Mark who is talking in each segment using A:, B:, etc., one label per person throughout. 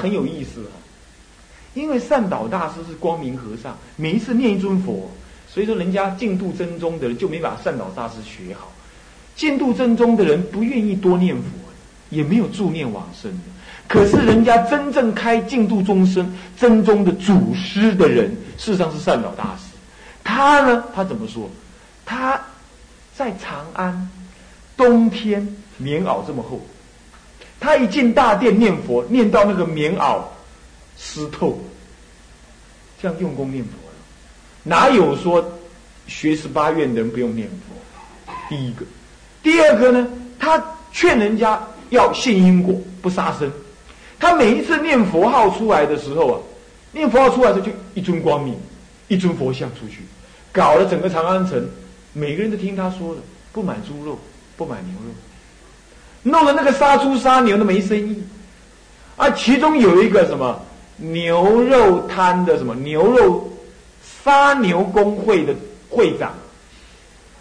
A: 很有意思啊。因为善导大师是光明和尚，每一次念一尊佛，所以说人家净度真宗的人就没把善导大师学好。净度真宗的人不愿意多念佛，也没有助念往生的。可是人家真正开净度众生真宗的祖师的人，事实上是善导大师。他呢，他怎么说？他在长安，冬天棉袄这么厚，他一进大殿念佛，念到那个棉袄湿透。这样用功念佛了哪有说学十八愿的人不用念佛？第一个，第二个呢？他劝人家要信因果，不杀生。他每一次念佛号出来的时候啊，念佛号出来的时候就一尊光明，一尊佛像出去，搞了整个长安城，每个人都听他说的，不买猪肉，不买牛肉，弄得那个杀猪杀牛的没生意。啊，其中有一个什么？牛肉摊的什么牛肉杀牛工会的会长，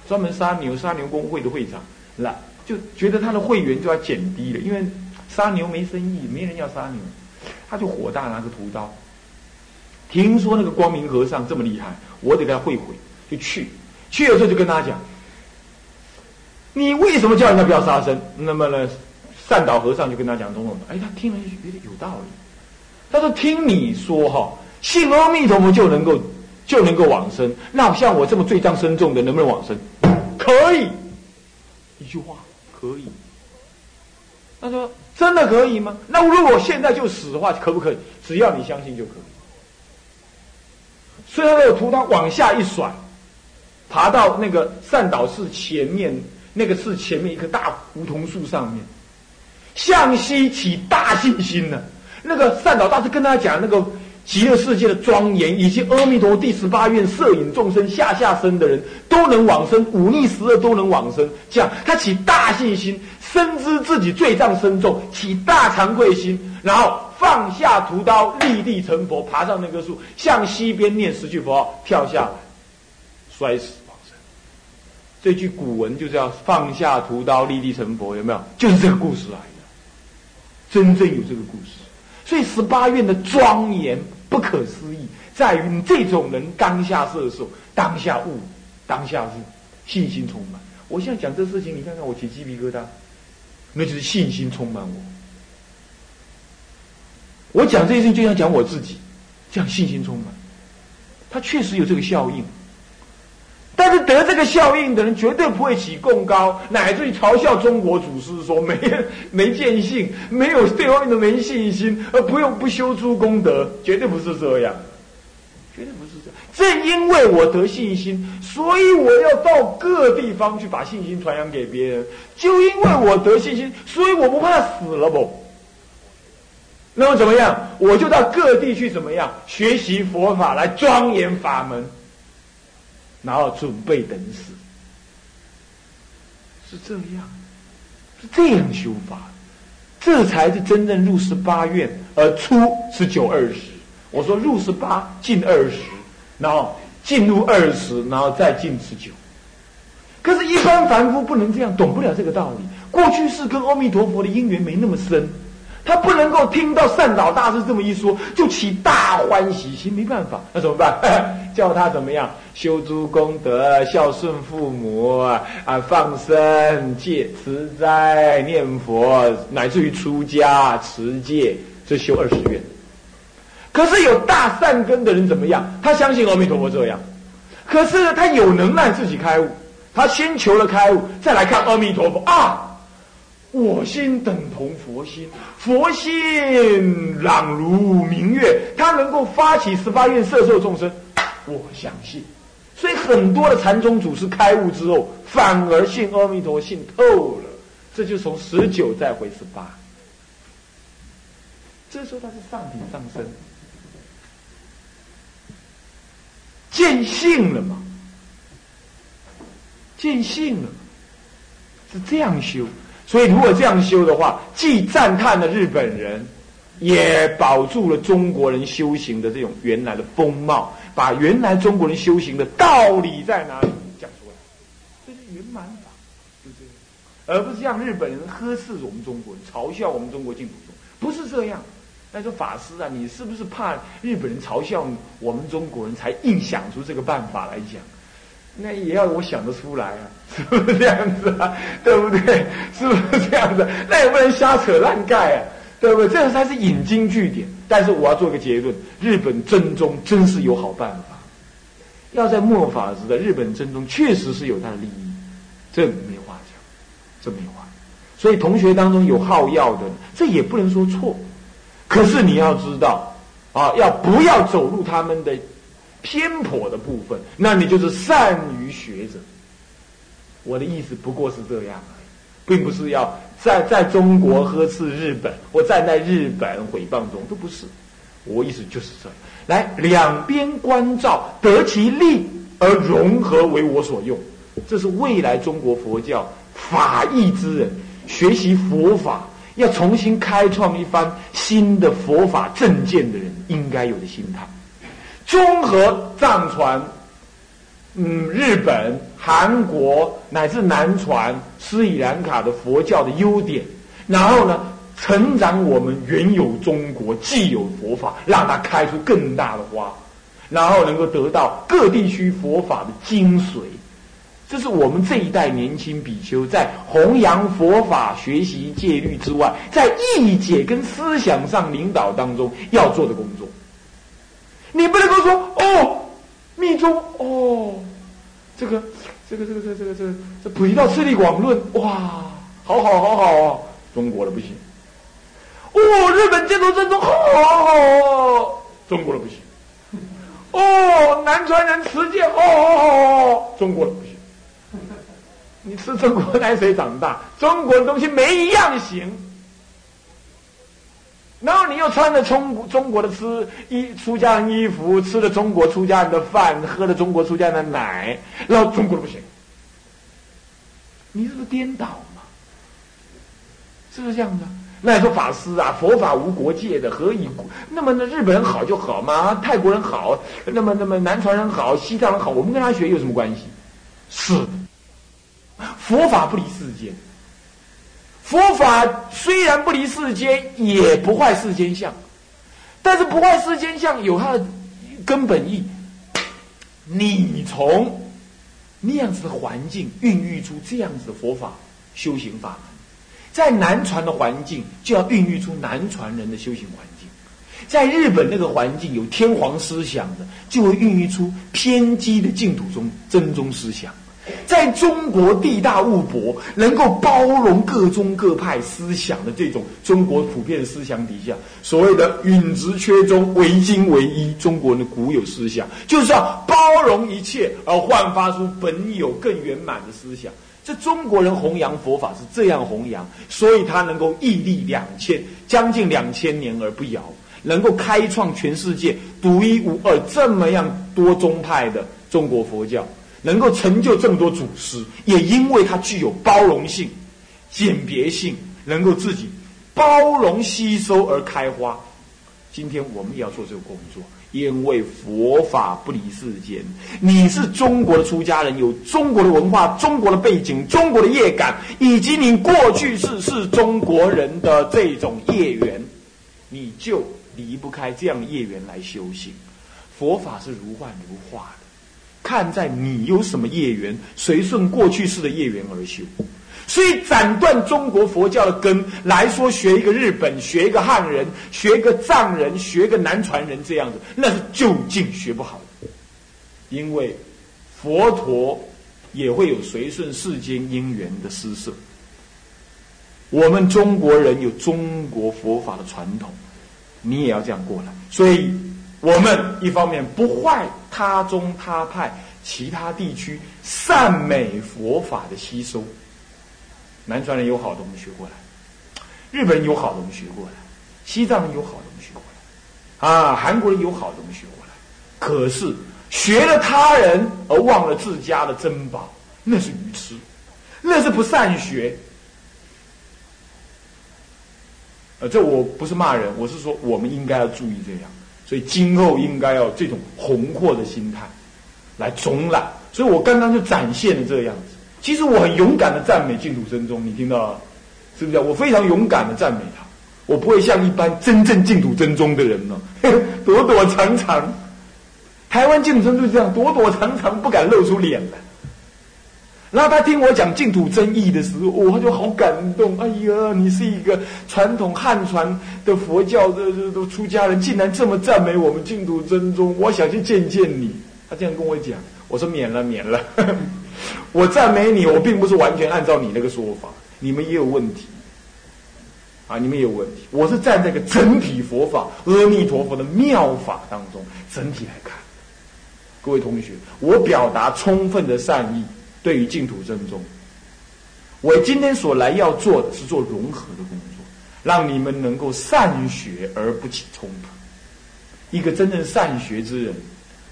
A: 专门杀牛杀牛工会的会长，来就觉得他的会员就要减低了，因为杀牛没生意，没人要杀牛，他就火大拿个屠刀。听说那个光明和尚这么厉害，我得给他会会，就去去了之后就跟他讲，你为什么叫人家不要杀生？那么呢，善导和尚就跟他讲种种，哎，他听了就觉得有道理。他说：“听你说哈，信阿弥陀佛就能够就能够往生。那像我这么罪障深重的，能不能往生？可以。一句话，可以。他说：真的可以吗？那如果我现在就死的话，可不可以？只要你相信就可以。所以他有图，他往下一甩，爬到那个善导寺前面，那个是前面一棵大梧桐树上面，向西起大信心呢。”那个善导大师跟他讲那个极乐世界的庄严，以及阿弥陀第十八愿摄引众生下下生的人都能往生，忤逆十恶都能往生。这样他起大信心，深知自己罪障深重，起大惭愧心，然后放下屠刀，立地成佛，爬上那棵树，向西边念十句佛号，跳下来，摔死。这句古文就是要放下屠刀，立地成佛，有没有？就是这个故事来的，真正有这个故事。所以十八愿的庄严不可思议，在于你这种人当下摄受，当下悟，当下悟，信心充满。我现在讲这事情，你看看我起鸡皮疙瘩，那就是信心充满我。我讲这些事情就像讲我自己，这样信心充满，它确实有这个效应。但是得这个效应的人绝对不会起共高，乃至于嘲笑中国祖师说没没见性，没有对外面的没信心，而不用不修诸功德，绝对不是这样，绝对不是这样。正因为我得信心，所以我要到各地方去把信心传扬给别人。就因为我得信心，所以我不怕死了不？那么怎么样？我就到各地去怎么样学习佛法来庄严法门。然后准备等死，是这样，是这样修法，这才是真正入十八愿而出十九二十。我说入十八进二十，然后进入二十，然后再进十九。可是，一般凡夫不能这样，懂不了这个道理。过去是跟阿弥陀佛的因缘没那么深。他不能够听到善导大师这么一说，就起大欢喜心。没办法，那怎么办？叫他怎么样修诸功德，孝顺父母啊，放生、戒、持斋、念佛，乃至于出家持戒，这修二十愿。可是有大善根的人怎么样？他相信阿弥陀佛这样，可是他有能耐自己开悟，他先求了开悟，再来看阿弥陀佛啊。我心等同佛心，佛心朗如明月，他能够发起十八愿摄受众生，我相信。所以很多的禅宗祖师开悟之后，反而信阿弥陀信透了，这就从十九再回十八。这时候他是上品上升，见性了嘛？见性了，是这样修。所以，如果这样修的话，既赞叹了日本人，也保住了中国人修行的这种原来的风貌，把原来中国人修行的道理在哪里讲出来，这是圆满法，就这样，而不是像日本人呵斥我们中国人，嘲笑我们中国净土宗，不是这样，那说法师啊，你是不是怕日本人嘲笑我们中国人才硬想出这个办法来讲？那也要我想得出来啊，是不是这样子啊？对不对？是不是这样子？那也不能瞎扯烂盖啊，对不对？这才是引经据典。但是我要做个结论：日本真宗真是有好办法。要在末法时的日本真宗确实是有他的利益，这没话讲，这没话。所以同学当中有好药的，这也不能说错。可是你要知道啊，要不要走入他们的偏颇的部分？那你就是善于学者。我的意思不过是这样而已，并不是要在在中国呵斥日本，或站在日本毁谤中，都不是。我意思就是这样。来，两边关照，得其利而融合，为我所用。这是未来中国佛教法义之人学习佛法，要重新开创一番新的佛法正见的人应该有的心态。综合藏传、嗯，日本、韩国乃至南传、斯里兰卡的佛教的优点，然后呢？成长我们原有中国既有佛法，让它开出更大的花，然后能够得到各地区佛法的精髓。这是我们这一代年轻比丘在弘扬佛法、学习戒律之外，在义解跟思想上领导当中要做的工作。你不能够说哦，密宗哦，这个这个这个这个这个这个这普道次第广论哇，好好好好哦，中国的不行。哦，日本建筑正宗，好，好，好，中国的不行。哦，南传人持戒，好，好，好，中国的不行。你吃中国奶水长大，中国的东西没一样行。然后你又穿着中中国的吃衣出家人衣服，吃了中国出家人的饭，喝了中国出家人的奶，然后中国的不行。你这不是颠倒嘛？是不是这样的？那你说法师啊，佛法无国界的，何以？那么那日本人好就好吗？泰国人好，那么那么南传人好，西藏人好，我们跟他学有什么关系？是，佛法不离世间，佛法虽然不离世间，也不坏世间相，但是不坏世间相有它的根本意。你从那样子的环境孕育出这样子的佛法修行法。在南传的环境，就要孕育出南传人的修行环境；在日本那个环境有天皇思想的，就会孕育出偏激的净土宗真宗思想。在中国地大物博，能够包容各宗各派思想的这种中国普遍思想底下，所谓的允直缺中，唯精唯一，中国人的古有思想，就是要包容一切，而焕发出本有更圆满的思想。这中国人弘扬佛法是这样弘扬，所以他能够屹立两千将近两千年而不摇，能够开创全世界独一无二这么样多宗派的中国佛教，能够成就这么多祖师，也因为它具有包容性、简别性，能够自己包容吸收而开花。今天我们也要做这个工作。因为佛法不离世间，你是中国的出家人，有中国的文化、中国的背景、中国的业感，以及你过去是是中国人的这种业缘，你就离不开这样的业缘来修行。佛法是如幻如化的，看在你有什么业缘，随顺过去式的业缘而修。所以斩断中国佛教的根来说，学一个日本，学一个汉人，学一个藏人，学一个南传人，这样子那是究竟学不好的。因为佛陀也会有随顺世间因缘的施设。我们中国人有中国佛法的传统，你也要这样过来。所以，我们一方面不坏他宗他派其他地区善美佛法的吸收。南传人有好的，我们学过来；日本人有好的，我们学过来；西藏人有好的，我们学过来；啊，韩国人有好的，我们学过来。可是学了他人而忘了自家的珍宝，那是愚痴，那是不善学。呃，这我不是骂人，我是说我们应该要注意这样。所以今后应该要这种宏阔的心态来总览。所以我刚刚就展现了这个样子。其实我很勇敢的赞美净土真宗，你听到了是不是？我非常勇敢的赞美他，我不会像一般真正净土真宗的人呢，躲躲藏藏。台湾净土真宗这样躲躲藏藏，不敢露出脸来。然后他听我讲净土真义的时候，我就好感动。哎呀，你是一个传统汉传的佛教的的出家人，竟然这么赞美我们净土真宗，我想去见见你。他这样跟我讲，我说免了，免了。我赞美你，我并不是完全按照你那个说法，你们也有问题啊，你们也有问题。我是站在一个整体佛法，阿弥陀佛的妙法当中整体来看。各位同学，我表达充分的善意。对于净土正宗，我今天所来要做的是做融合的工作，让你们能够善学而不起冲突。一个真正善学之人，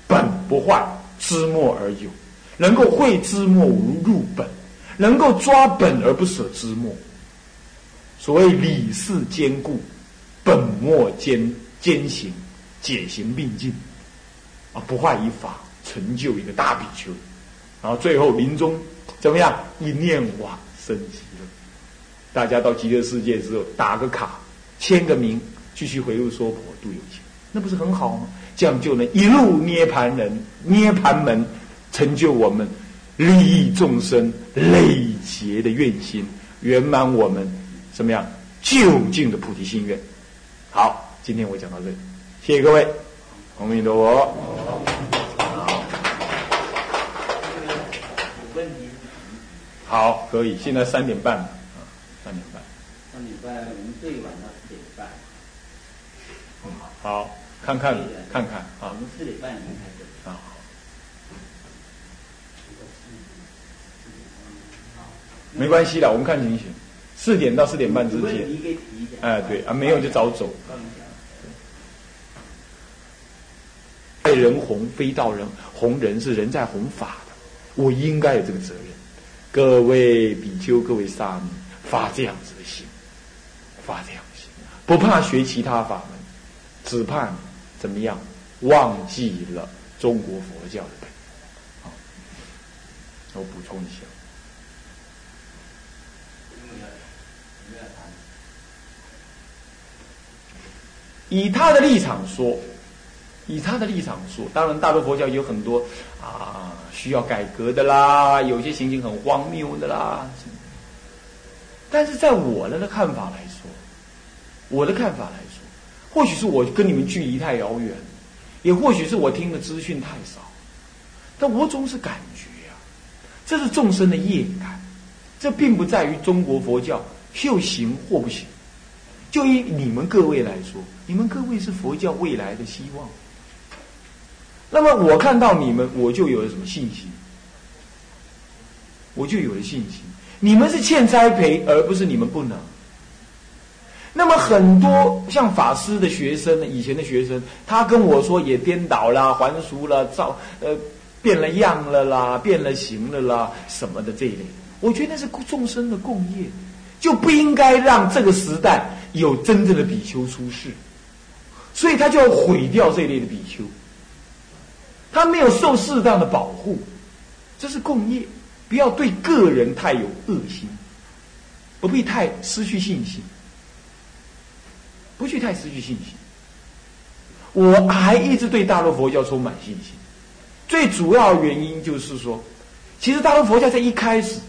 A: 本不坏，知末而有，能够会知末入本，能够抓本而不舍知末。所谓理事兼顾，本末兼兼行，解行并进，啊，不坏于法，成就一个大比丘。然后最后临终怎么样？一念往生极乐。大家到极乐世界之后，打个卡，签个名，继续回入娑婆度有情，那不是很好吗？这样就能一路涅盘人、涅盘门，成就我们利益众生、累劫的愿心，圆满我们怎么样究竟的菩提心愿。好，今天我讲到这里，谢谢各位，阿弥陀佛。好，可以。现在三点半，啊，三点半。
B: 三点半，我们最晚到四点半。
A: 嗯，好，看看，看看
B: 啊。我们四点半才开始。啊。
A: 没关系的，我们看情形。四点到四点半之间。哎，对啊，没有就早走。爱人红，非道人红人是人在弘法的，我应该有这个责任。各位比丘，各位沙弥，发这样子的心，发这样的心，不怕学其他法门，只怕怎么样忘记了中国佛教的本。我补充一下。以他的立场说，以他的立场说，当然大陆佛教有很多啊。需要改革的啦，有些情形很荒谬的啦。但是在我的看法来说，我的看法来说，或许是我跟你们距离太遥远，也或许是我听的资讯太少，但我总是感觉呀，这是众生的业感，这并不在于中国佛教修行或不行。就以你们各位来说，你们各位是佛教未来的希望。那么我看到你们，我就有了什么信心？我就有了信心。你们是欠栽培，而不是你们不能。那么很多像法师的学生，以前的学生，他跟我说也颠倒了、还俗了、造呃变了样了啦、变了形了啦什么的这一类，我觉得是众生的共业，就不应该让这个时代有真正的比丘出世，所以他就要毁掉这一类的比丘。他没有受适当的保护，这是共业，不要对个人太有恶心，不必太失去信心，不去太失去信心。我还一直对大陆佛教充满信心，最主要原因就是说，其实大陆佛教在一开始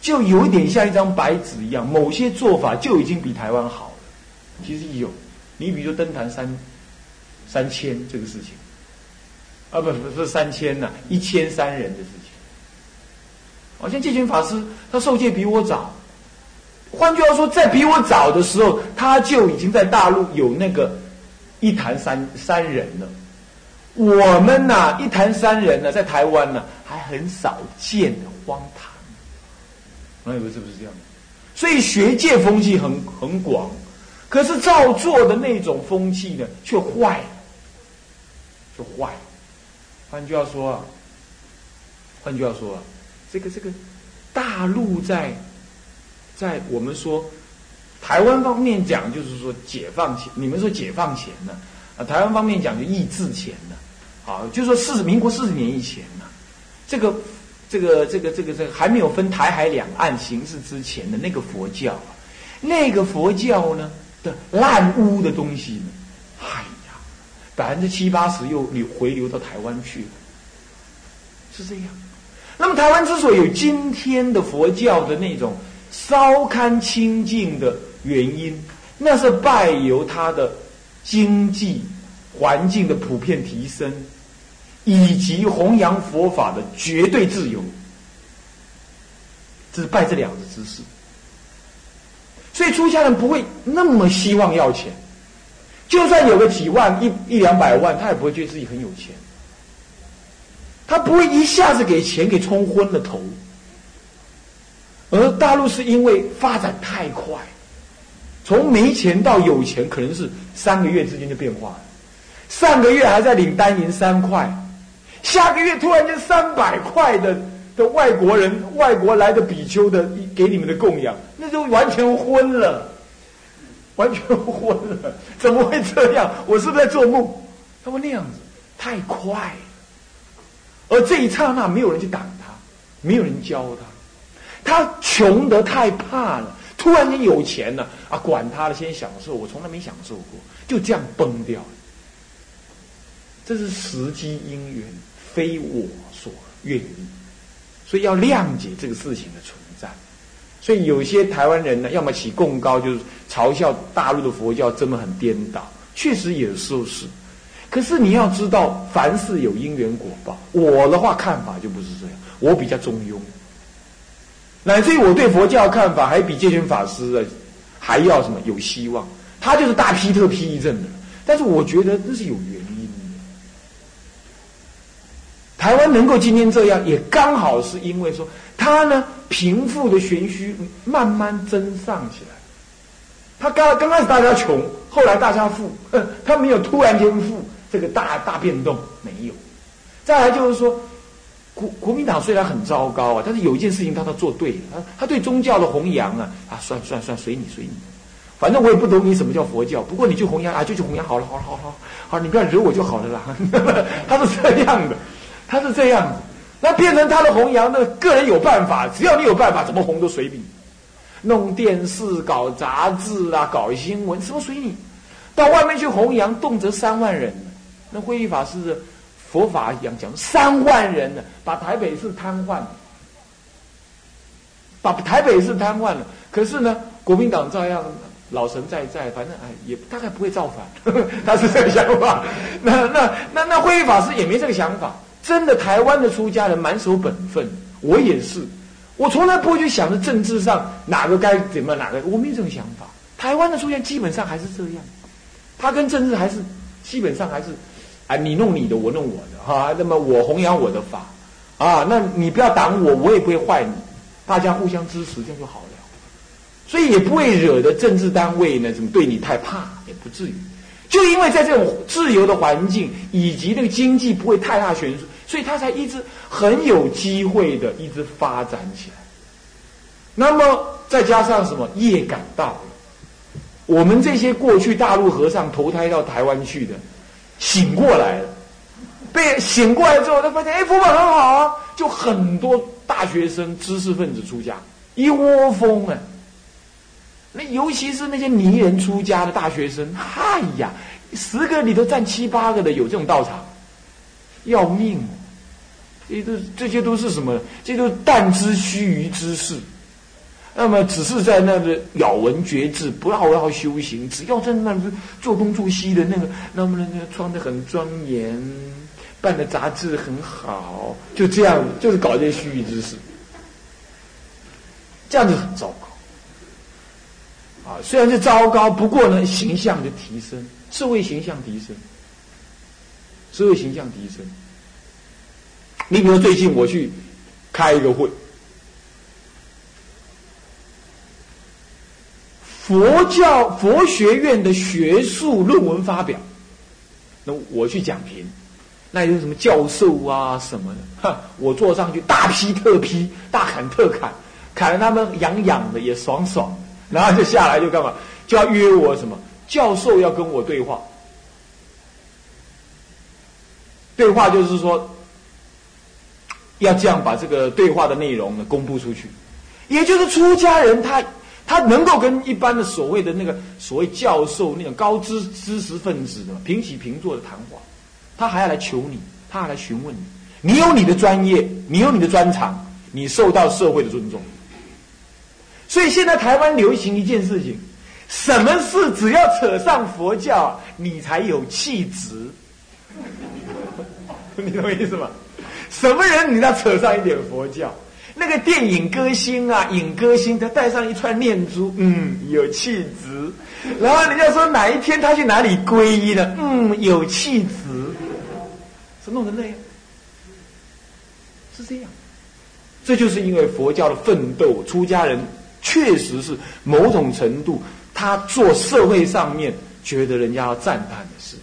A: 就有一点像一张白纸一样，某些做法就已经比台湾好了。其实有，你比如说登坛三三千这个事情。啊，不不是三千呐，一千三人的事情。好像戒群法师他受戒比我早，换句话说，在比我早的时候，他就已经在大陆有那个一坛三三人了。我们呐，一坛三人呢，在台湾呢还很少见的荒唐。那以为是不是这样？所以学界风气很很广，可是照做的那种风气呢，却坏了，就坏。换句话说，换句话说，这个这个大陆在在我们说台湾方面讲，就是说解放前，你们说解放前呢啊，台湾方面讲就义治前呢，好，就说四民国四十年以前呢，这个这个这个这个这个还没有分台海两岸形势之前的那个佛教，那个佛教呢，的烂污的东西呢，百分之七八十又流回流到台湾去了，是这样。那么台湾之所以有今天的佛教的那种稍堪清净的原因，那是拜由它的经济环境的普遍提升，以及弘扬佛法的绝对自由。这是拜这两个姿势。所以出家人不会那么希望要钱，就算有个几万、一一两百万，他也不会觉得自己很有钱。他不会一下子给钱给冲昏了头。而大陆是因为发展太快，从没钱到有钱，可能是三个月之间就变化。上个月还在领单银三块，下个月突然间三百块的。的外国人，外国来的比丘的给你们的供养，那就完全昏了，完全昏了，怎么会这样？我是不是在做梦？他们那样子太快了，而这一刹那没有人去挡他，没有人教他，他穷得太怕了，突然间有钱了啊，管他了，先享受，我从来没享受过，就这样崩掉了。这是时机因缘，非我所愿意。所以要谅解这个事情的存，所以有些台湾人呢，要么起共高，就是嘲笑大陆的佛教真的很颠倒，确实有时候是。可是你要知道，凡事有因缘果报。我的话看法就不是这样，我比较中庸，乃至于我对佛教看法还比戒权法师的还要什么有希望。他就是大批特批一阵的，但是我觉得那是有原因的。台湾能够今天这样，也刚好是因为说他呢贫富的玄虚慢慢增上起来。他刚刚开始大家穷，后来大家富，他没有突然间富这个大大变动没有。再来就是说，国国民党虽然很糟糕啊，但是有一件事情他他做对了，他他对宗教的弘扬啊啊，算算算随你随你，反正我也不懂你什么叫佛教，不过你去弘扬啊就去弘扬好了好了好了好，好你不要惹我就好了啦。他是这样的。他是这样子，那变成他的弘扬，那个人有办法，只要你有办法，怎么红都随你。弄电视、搞杂志啊，搞新闻，什么随你。到外面去弘扬，动辄三万人。那慧义法师佛法一样讲三万人呢，把台北市瘫痪，把台北市瘫痪了。可是呢，国民党照样老神在在，反正哎，也大概不会造反。他是这个想法。那那那那慧义法师也没这个想法。真的，台湾的出家人蛮守本分，我也是。我从来不会去想着政治上哪个该怎么，哪个我没有这种想法。台湾的出家基本上还是这样，他跟政治还是基本上还是，啊，你弄你的，我弄我的，哈。那么我弘扬我的法，啊，那你不要挡我，我也不会坏你，大家互相支持，这样就好了。所以也不会惹得政治单位呢，怎么对你太怕，也不至于。就因为在这种自由的环境，以及那个经济不会太大悬殊。所以他才一直很有机会的一直发展起来。那么再加上什么业感到，我们这些过去大陆和尚投胎到台湾去的，醒过来了，被醒过来之后，他发现哎佛法很好啊，就很多大学生、知识分子出家，一窝蜂啊。那尤其是那些泥人出家的大学生，哎呀，十个里头占七八个的有这种道场。要命！这都这些都是什么？这都但知须臾之事。那么只是在那个咬文嚼字，不要好好修行。只要在那个做东做西的那个，那么那个穿的很庄严，办的杂志很好，就这样，就是搞这些须臾之事。这样子很糟糕。啊，虽然是糟糕，不过呢，形象的提升，社会形象提升。社会形象提升。你比如最近我去开一个会，佛教佛学院的学术论文发表，那我去讲评，那有什么教授啊什么的，哈，我坐上去大批特批，大砍特砍，砍得他们痒痒的也爽爽，然后就下来就干嘛？就要约我什么？教授要跟我对话。对话就是说，要这样把这个对话的内容呢公布出去，也就是出家人他他能够跟一般的所谓的那个所谓教授那种高知知识分子的平起平坐的谈话，他还要来求你，他还来询问你，你有你的专业，你有你的专长，你受到社会的尊重。所以现在台湾流行一件事情，什么事只要扯上佛教，你才有气质。你懂我意思吗？什么人你要扯上一点佛教？那个电影歌星啊，影歌星，他戴上一串念珠，嗯，有气质。然后人家说哪一天他去哪里皈依了，嗯，有气质，是弄成那样，是这样。这就是因为佛教的奋斗，出家人确实是某种程度，他做社会上面觉得人家要赞叹的事。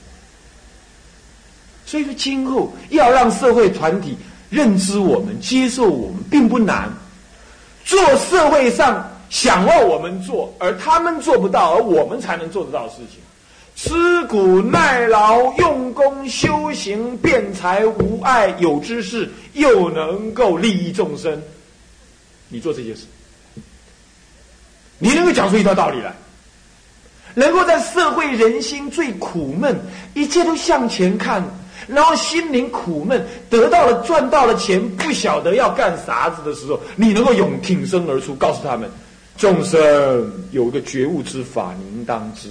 A: 所以说，今后要让社会团体。认知我们，接受我们，并不难。做社会上想要我们做，而他们做不到，而我们才能做得到的事情。吃苦耐劳、用功修行、辩才无碍、有知识，又能够利益众生。你做这些事，你能够讲出一套道理来，能够在社会人心最苦闷，一切都向前看。然后心灵苦闷，得到了赚到了钱，不晓得要干啥子的时候，你能够勇挺身而出，告诉他们：众生有个觉悟之法，你应当知。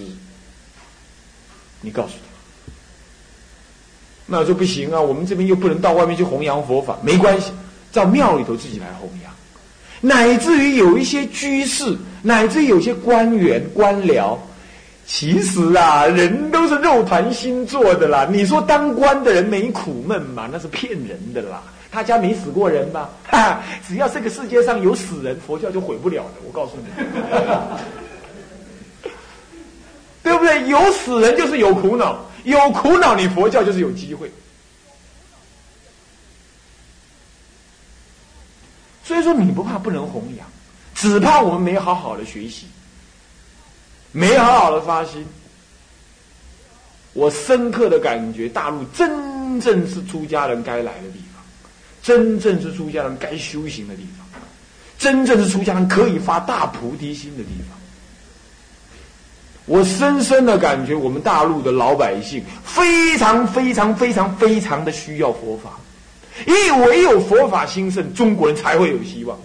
A: 你告诉他，那说不行啊，我们这边又不能到外面去弘扬佛法，没关系，到庙里头自己来弘扬。乃至于有一些居士，乃至于有些官员官僚。其实啊，人都是肉团心做的啦。你说当官的人没苦闷吗？那是骗人的啦。他家没死过人吗？哈，只要这个世界上有死人，佛教就毁不了的。我告诉你，对不对？有死人就是有苦恼，有苦恼你佛教就是有机会。所以说你不怕不能弘扬，只怕我们没好好的学习。没好好的发心，我深刻的感觉，大陆真正是出家人该来的地方，真正是出家人该修行的地方，真正是出家人可以发大菩提心的地方。我深深的感觉，我们大陆的老百姓非常非常非常非常的需要佛法，因为唯有佛法兴盛，中国人才会有希望。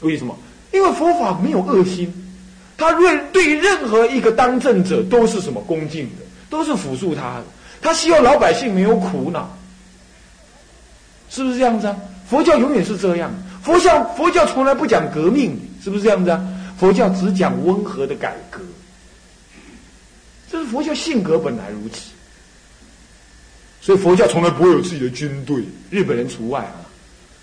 A: 为什么？因为佛法没有恶心。他对对任何一个当政者都是什么恭敬的，都是辅助他的。他希望老百姓没有苦恼，是不是这样子啊？佛教永远是这样，佛教佛教从来不讲革命，是不是这样子啊？佛教只讲温和的改革，这是佛教性格本来如此。所以佛教从来不会有自己的军队，日本人除外啊。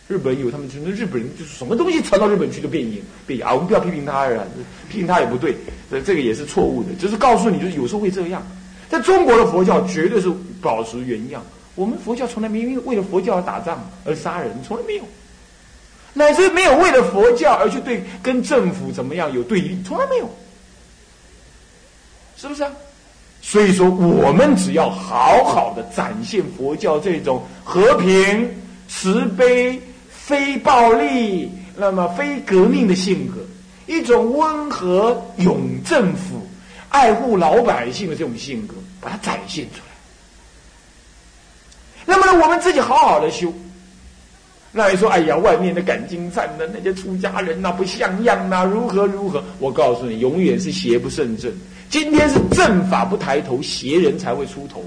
A: 日本有他们，那日本人就是什么东西传到日本去就变硬变啊！我们不要批评他啊，批评他也不对，这这个也是错误的。只是告诉你，就是有时候会这样。在中国的佛教绝对是保持原样，我们佛教从来没有为了佛教而打仗而杀人，从来没有，乃至没有为了佛教而去对跟政府怎么样有对立，从来没有，是不是啊？所以说，我们只要好好的展现佛教这种和平、慈悲。非暴力，那么非革命的性格，一种温和、永政府、爱护老百姓的这种性格，把它展现出来。那么呢，我们自己好好的修。那你说，哎呀，外面的赶经站的那些出家人呐，不像样呐，如何如何？我告诉你，永远是邪不胜正。今天是正法不抬头，邪人才会出头。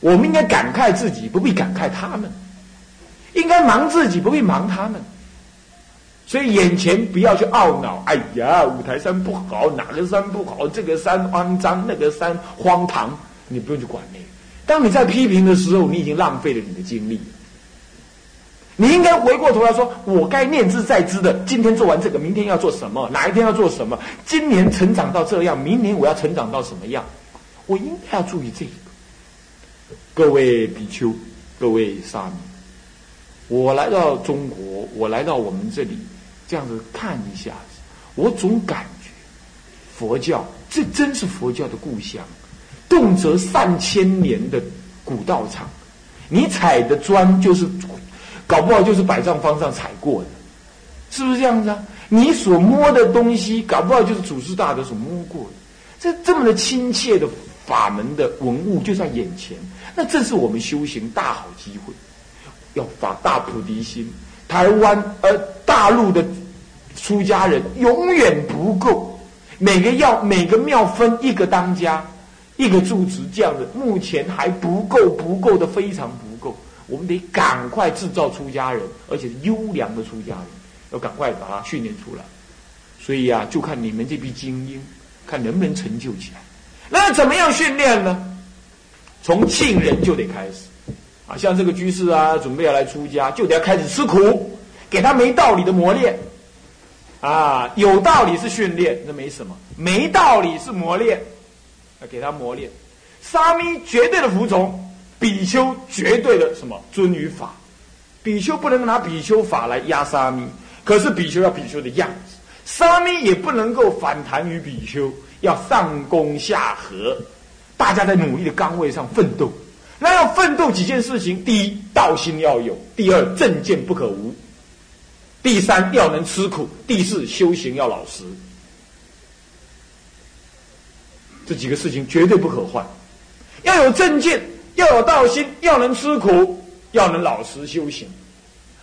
A: 我们应该感慨自己，不必感慨他们。应该忙自己，不必忙他们。所以眼前不要去懊恼。哎呀，五台山不好，哪个山不好？这个山肮脏，那个山荒唐，你不用去管那个。当你在批评的时候，你已经浪费了你的精力。你应该回过头来说，我该念之在之的。今天做完这个，明天要做什么？哪一天要做什么？今年成长到这样，明年我要成长到什么样？我应该要注意这个。各位比丘，各位沙弥。我来到中国，我来到我们这里，这样子看一下，我总感觉佛教这真是佛教的故乡，动辄上千年的古道场，你踩的砖就是，搞不好就是百丈方上踩过的，是不是这样子啊？你所摸的东西，搞不好就是祖师大德所摸过的。这这么的亲切的法门的文物就在眼前，那正是我们修行大好机会。要发大菩提心，台湾呃大陆的出家人永远不够，每个要每个庙分一个当家，一个住持这样的，目前还不够，不够的非常不够。我们得赶快制造出家人，而且是优良的出家人，要赶快把他训练出来。所以啊，就看你们这批精英，看能不能成就起来。那怎么样训练呢？从庆人就得开始。啊，像这个居士啊，准备要来出家，就得要开始吃苦，给他没道理的磨练。啊，有道理是训练，那没什么；没道理是磨练，要给他磨练。沙弥绝对的服从，比丘绝对的什么尊于法。比丘不能拿比丘法来压沙弥，可是比丘要比丘的样子，沙弥也不能够反弹于比丘，要上攻下和，大家在努力的岗位上奋斗。那要奋斗几件事情：第一，道心要有；第二，正见不可无；第三，要能吃苦；第四，修行要老实。这几个事情绝对不可换。要有正见，要有道心，要能吃苦，要能老实修行。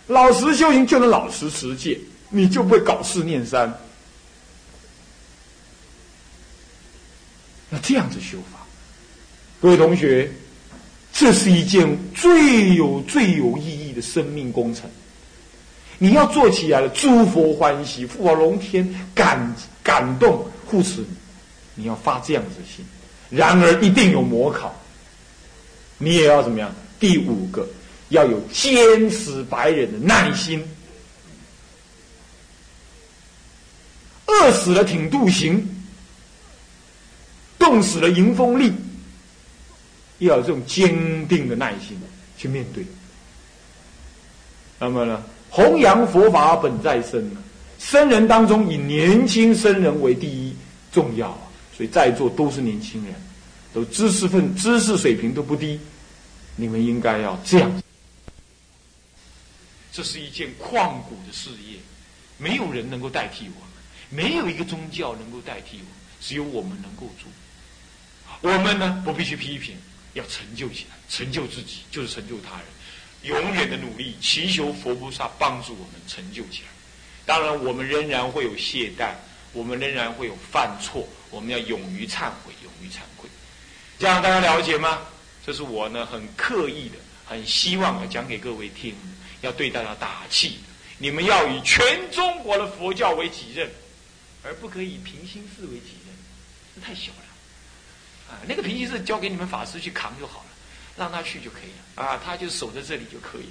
A: 老实修行就能老实持戒，你就不会搞四念三。那这样子修法，各位同学。这是一件最有最有意义的生命工程，你要做起来了，诸佛欢喜，佛龙天感感动护持你，你要发这样子的心。然而一定有模考，你也要怎么样？第五个要有坚持白忍的耐心，饿死了挺肚行，冻死了迎风立。要有这种坚定的耐心去面对。那么呢，弘扬佛法本在身呢，僧人当中以年轻僧人为第一重要啊，所以在座都是年轻人，都知识分知识水平都不低，你们应该要这样。这是一件旷古的事业，没有人能够代替我们，没有一个宗教能够代替我，只有我们能够做。我们呢，不必去批评。要成就起来，成就自己就是成就他人。永远的努力，祈求佛菩萨帮助我们成就起来。当然，我们仍然会有懈怠，我们仍然会有犯错，我们要勇于忏悔，勇于忏悔。这样大家了解吗？这是我呢很刻意的，很希望啊讲给各位听，要对大家打气。你们要以全中国的佛教为己任，而不可以平心寺为己任，这太小了。啊，那个平行是交给你们法师去扛就好了，让他去就可以了。啊，他就守在这里就可以。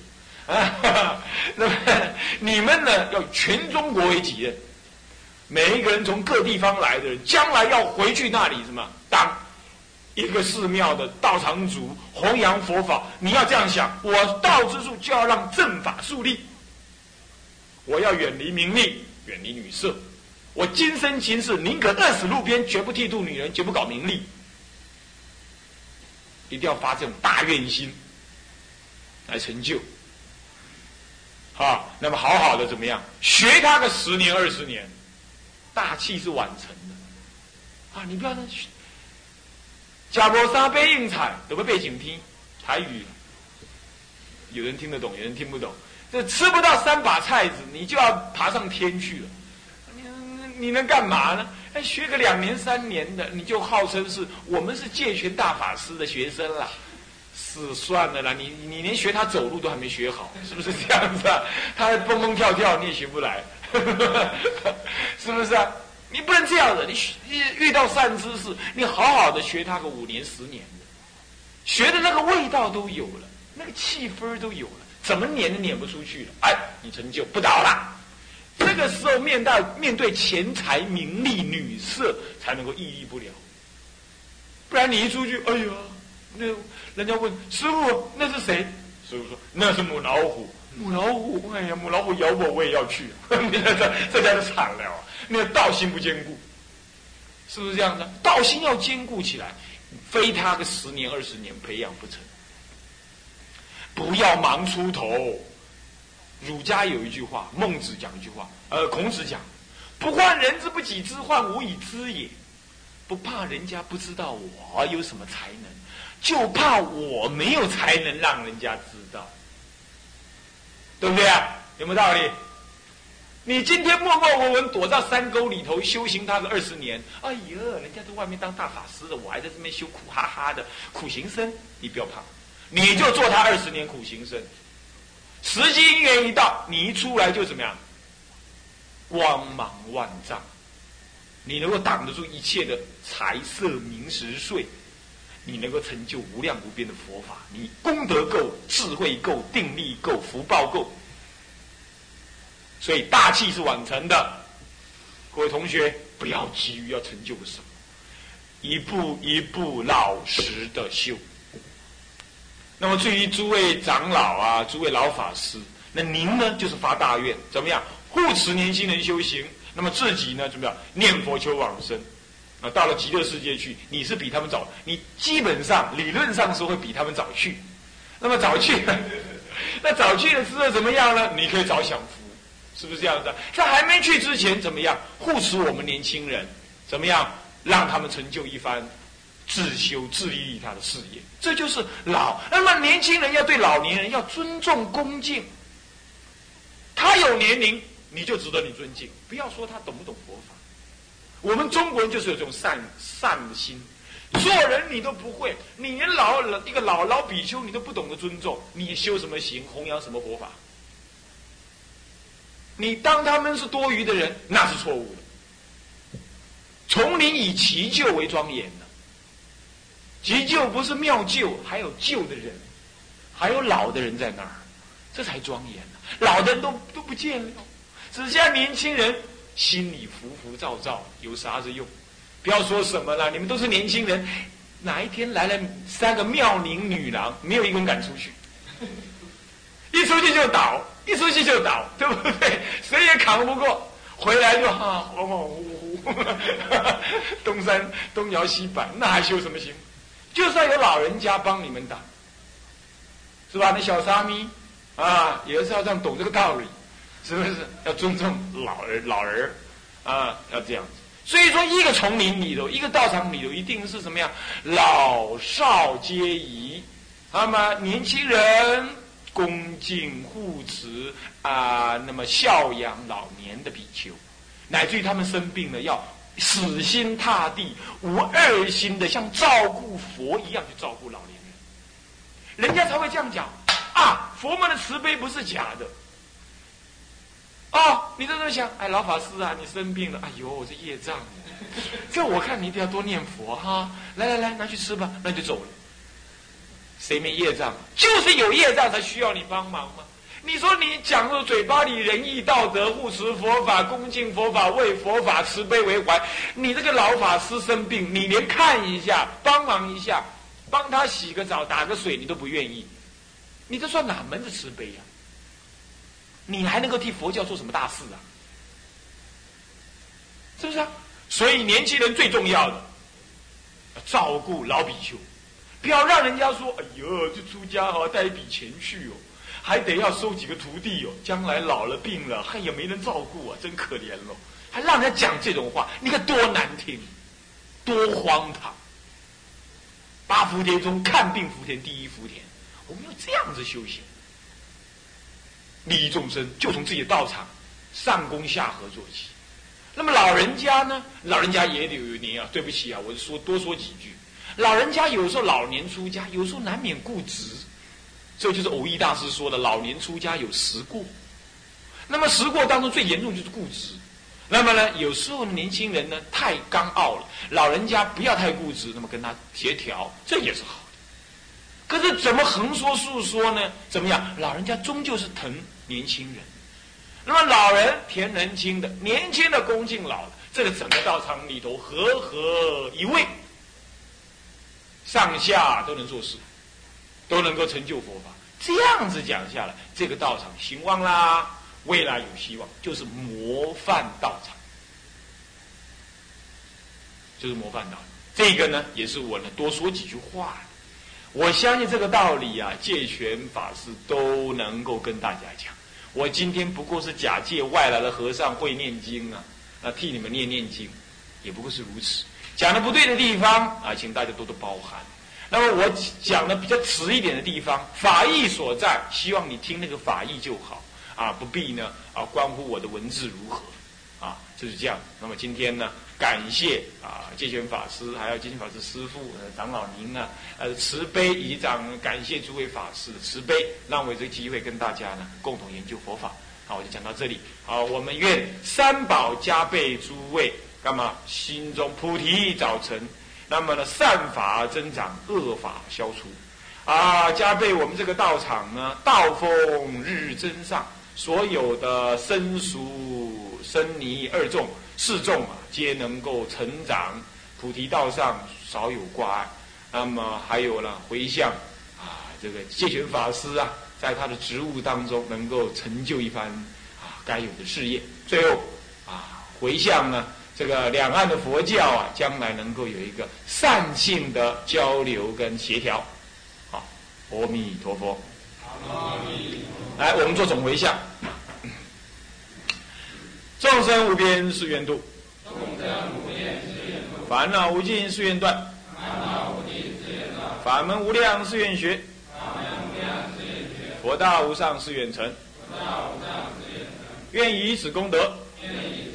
A: 啊，那么你们呢，要全中国为己任。每一个人从各地方来的人，将来要回去那里什么当一个寺庙的道场主，弘扬佛法。你要这样想，我道之术就要让正法树立。我要远离名利，远离女色。我今生今世宁可饿死路边，绝不剃度女人，绝不搞名利。一定要发这种大愿心来成就，啊，那么好好的怎么样？学他个十年二十年，大器是晚成的，啊，你不要那假模沙杯硬踩，有个背景听台语，有人听得懂，有人听不懂。这吃不到三把菜子，你就要爬上天去了，你你能干嘛呢？哎，学个两年三年的，你就号称是我们是戒权大法师的学生了，是算了啦。你你连学他走路都还没学好，是不是这样子啊？他蹦蹦跳跳你也学不来，是不是啊？你不能这样子，你遇到善知识，你好好的学他个五年十年的，学的那个味道都有了，那个气氛都有了，怎么撵都撵不出去了。哎，你成就不倒了。这个时候，面对面对钱财、名利、女色，才能够屹立不了。不然你一出去，哎呀，那人家问师傅那是谁？师傅说那是母老虎。母老虎，哎呀，母老虎咬我，我也要去。这这家就惨了，那个道心不坚固，是不是这样子？道心要坚固起来，非他个十年二十年培养不成。不要忙出头。儒家有一句话，孟子讲一句话，呃，孔子讲：“不患人之不己知，患无以知也。”不怕人家不知道我有什么才能，就怕我没有才能让人家知道，对不对啊？有没有道理？你今天默默无闻躲到山沟里头修行，他个二十年，哎呀，人家在外面当大法师的，我还在这边修苦哈哈的苦行僧，你不要怕，你就做他二十年苦行僧，时机因缘一到，你一出来就怎么样？光芒万丈，你能够挡得住一切的财色名食睡，你能够成就无量无边的佛法，你功德够，智慧够，定力够，福报够。所以大器是晚成的，各位同学不要急于要成就个什么，一步一步老实的修。那么至于诸位长老啊，诸位老法师，那您呢就是发大愿，怎么样护持年轻人修行？那么自己呢怎么样念佛求往生？啊，到了极乐世界去，你是比他们早，你基本上理论上是会比他们早去。那么早去，那早去了之后怎么样呢？你可以早享福。是不是这样子？在还没去之前，怎么样护持我们年轻人？怎么样让他们成就一番自修自利利他的事业？这就是老。那么年轻人要对老年人要尊重恭敬。他有年龄，你就值得你尊敬。不要说他懂不懂佛法。我们中国人就是有这种善善心，做人你都不会，你连老一个老老比丘你都不懂得尊重，你修什么行，弘扬什么佛法？你当他们是多余的人，那是错误的。丛林以奇旧为庄严的，急救不是妙救，还有救的人，还有老的人在那儿，这才庄严呢。老的人都都不见了，只剩年轻人心里浮浮躁躁，有啥子用？不要说什么了，你们都是年轻人，哪一天来了三个妙龄女郎，没有一个人敢出去，一出去就倒。一出去就倒，对不对？谁也扛不过，回来就哈恍恍惚惚，东山东摇西摆，那还修什么行？就算有老人家帮你们打，是吧？那小沙弥啊，也是要这样懂这个道理，是不是？要尊重老人，老人啊，要这样子。所以说，一个丛林里头，一个道场里头，一定是什么样？老少皆宜，那么年轻人。恭敬护持啊，那么孝养老年的比丘，乃至于他们生病了，要死心塌地、无二心的，像照顾佛一样去照顾老年人，人家才会这样讲啊。佛门的慈悲不是假的。哦，你在这想，哎，老法师啊，你生病了，哎呦，我这业障，这我看你一定要多念佛哈。来来来，拿去吃吧，那就走了。谁没业障？就是有业障才需要你帮忙吗？你说你讲说嘴巴里仁义道德、护持佛法、恭敬佛法、为佛法慈悲为怀，你这个老法师生病，你连看一下、帮忙一下、帮他洗个澡、打个水，你都不愿意，你这算哪门子慈悲呀？你还能够替佛教做什么大事啊？是不是啊？所以年轻人最重要的，照顾老比丘。不要让人家说：“哎呦，这出家哈带一笔钱去哦，还得要收几个徒弟哦，将来老了病了，还也没人照顾啊，真可怜喽！”还让人家讲这种话，你看多难听，多荒唐！八福田中看病福田第一福田，我们要这样子修行，利益众生，就从自己的道场上供下合做起。那么老人家呢？老人家也得有年啊。对不起啊，我说多说几句。老人家有时候老年出家，有时候难免固执，这就是偶益大师说的：老年出家有时过。那么时过当中最严重就是固执。那么呢，有时候年轻人呢太刚傲了，老人家不要太固执，那么跟他协调，这也是好的。可是怎么横说竖说呢？怎么样？老人家终究是疼年轻人。那么老人甜年轻的，年轻的恭敬老的，这个整个道场里头和合一位。上下都能做事，都能够成就佛法。这样子讲下来，这个道场兴旺啦，未来有希望，就是模范道场，就是模范道。这个呢，也是我呢多说几句话。我相信这个道理啊，戒权法师都能够跟大家讲。我今天不过是假借外来的和尚会念经啊，那替你们念念经，也不过是如此。讲的不对的地方啊，请大家多多包涵。那么我讲的比较迟一点的地方，法义所在，希望你听那个法义就好啊，不必呢啊关乎我的文字如何啊，就是这样。那么今天呢，感谢啊戒权法师，还有戒权法师师父、长老您呢，呃慈悲以及长感谢诸位法师的慈悲，让我有这个机会跟大家呢共同研究佛法。好，我就讲到这里。好，我们愿三宝加倍诸位。干嘛？心中菩提早成，那么呢，善法增长，恶法消除，啊，加倍我们这个道场呢，道风日日增上，所有的生熟生泥二众四众啊，皆能够成长，菩提道上少有挂碍。那么还有呢，回向啊，这个戒权法师啊，在他的职务当中能够成就一番啊该有的事业。最后啊，回向呢。这个两岸的佛教啊，将来能够有一个善性的交流跟协调。好，阿弥陀佛。来，我们做总回向。众生无边誓愿度。众生无边誓愿度。烦恼无尽誓愿断。烦恼无尽誓愿断。法门无量誓愿学。法门无量誓愿学。佛道无上誓愿成。佛道无上誓愿成。愿以此功德。愿以。